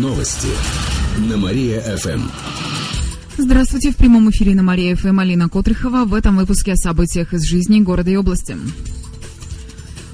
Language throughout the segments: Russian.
Новости на Мария-ФМ. Здравствуйте, в прямом эфире на Мария-ФМ Алина Котрихова. В этом выпуске о событиях из жизни города и области.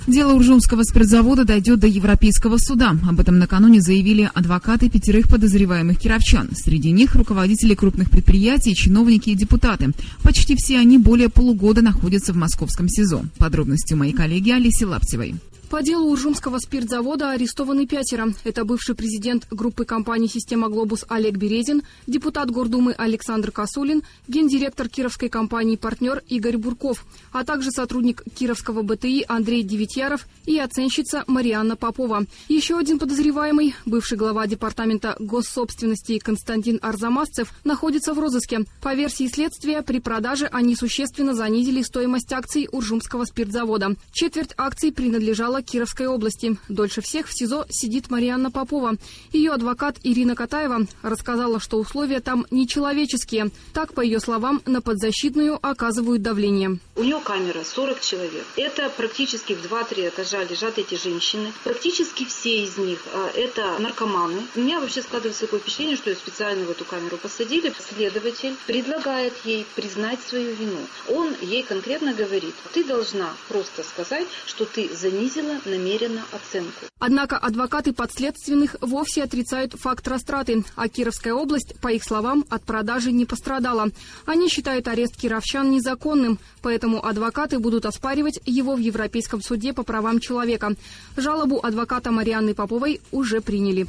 Дело Уржумского спиртзавода дойдет до Европейского суда. Об этом накануне заявили адвокаты пятерых подозреваемых кировчан. Среди них руководители крупных предприятий, чиновники и депутаты. Почти все они более полугода находятся в московском СИЗО. Подробности моей коллеги Алисе Лаптевой. По делу Уржумского спиртзавода арестованы пятеро. Это бывший президент группы компаний «Система Глобус» Олег Березин, депутат Гордумы Александр Косулин, гендиректор кировской компании «Партнер» Игорь Бурков, а также сотрудник Кировского БТИ Андрей Девятьяров и оценщица Марианна Попова. Еще один подозреваемый, бывший глава департамента госсобственности Константин Арзамасцев, находится в розыске. По версии следствия, при продаже они существенно занизили стоимость акций Уржумского спиртзавода. Четверть акций принадлежала Кировской области. Дольше всех в СИЗО сидит Марианна Попова. Ее адвокат Ирина Катаева рассказала, что условия там нечеловеческие. Так, по ее словам, на подзащитную оказывают давление. У нее камера 40 человек. Это практически в 2-3 этажа лежат эти женщины. Практически все из них а, это наркоманы. У меня вообще складывается такое впечатление, что ее специально в эту камеру посадили. Следователь предлагает ей признать свою вину. Он ей конкретно говорит, ты должна просто сказать, что ты занизила сделала намеренно оценку. Однако адвокаты подследственных вовсе отрицают факт растраты, а Кировская область, по их словам, от продажи не пострадала. Они считают арест кировчан незаконным, поэтому адвокаты будут оспаривать его в Европейском суде по правам человека. Жалобу адвоката Марианны Поповой уже приняли.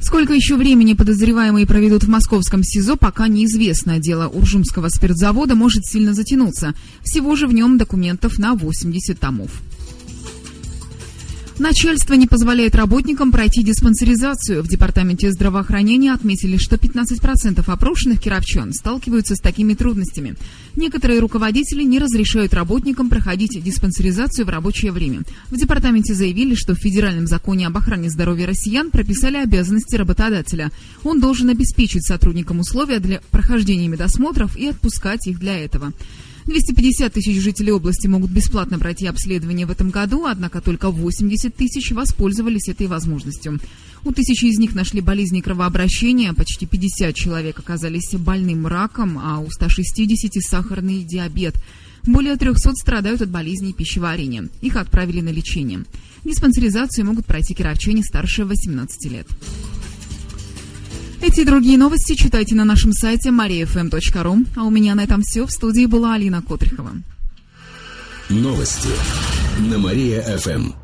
Сколько еще времени подозреваемые проведут в московском СИЗО, пока неизвестно. Дело Уржумского спиртзавода может сильно затянуться. Всего же в нем документов на 80 томов. Начальство не позволяет работникам пройти диспансеризацию. В Департаменте здравоохранения отметили, что 15% опрошенных кировчан сталкиваются с такими трудностями. Некоторые руководители не разрешают работникам проходить диспансеризацию в рабочее время. В департаменте заявили, что в Федеральном законе об охране здоровья россиян прописали обязанности работодателя. Он должен обеспечить сотрудникам условия для прохождения медосмотров и отпускать их для этого. 250 тысяч жителей области могут бесплатно пройти обследование в этом году, однако только 80 тысяч воспользовались этой возможностью. У тысячи из них нашли болезни кровообращения, почти 50 человек оказались больным раком, а у 160 сахарный диабет. Более 300 страдают от болезней пищеварения. Их отправили на лечение. Диспансеризацию могут пройти кировчане старше 18 лет. Эти и другие новости читайте на нашем сайте mariafm.ru. А у меня на этом все. В студии была Алина Котрихова. Новости на Мария-ФМ.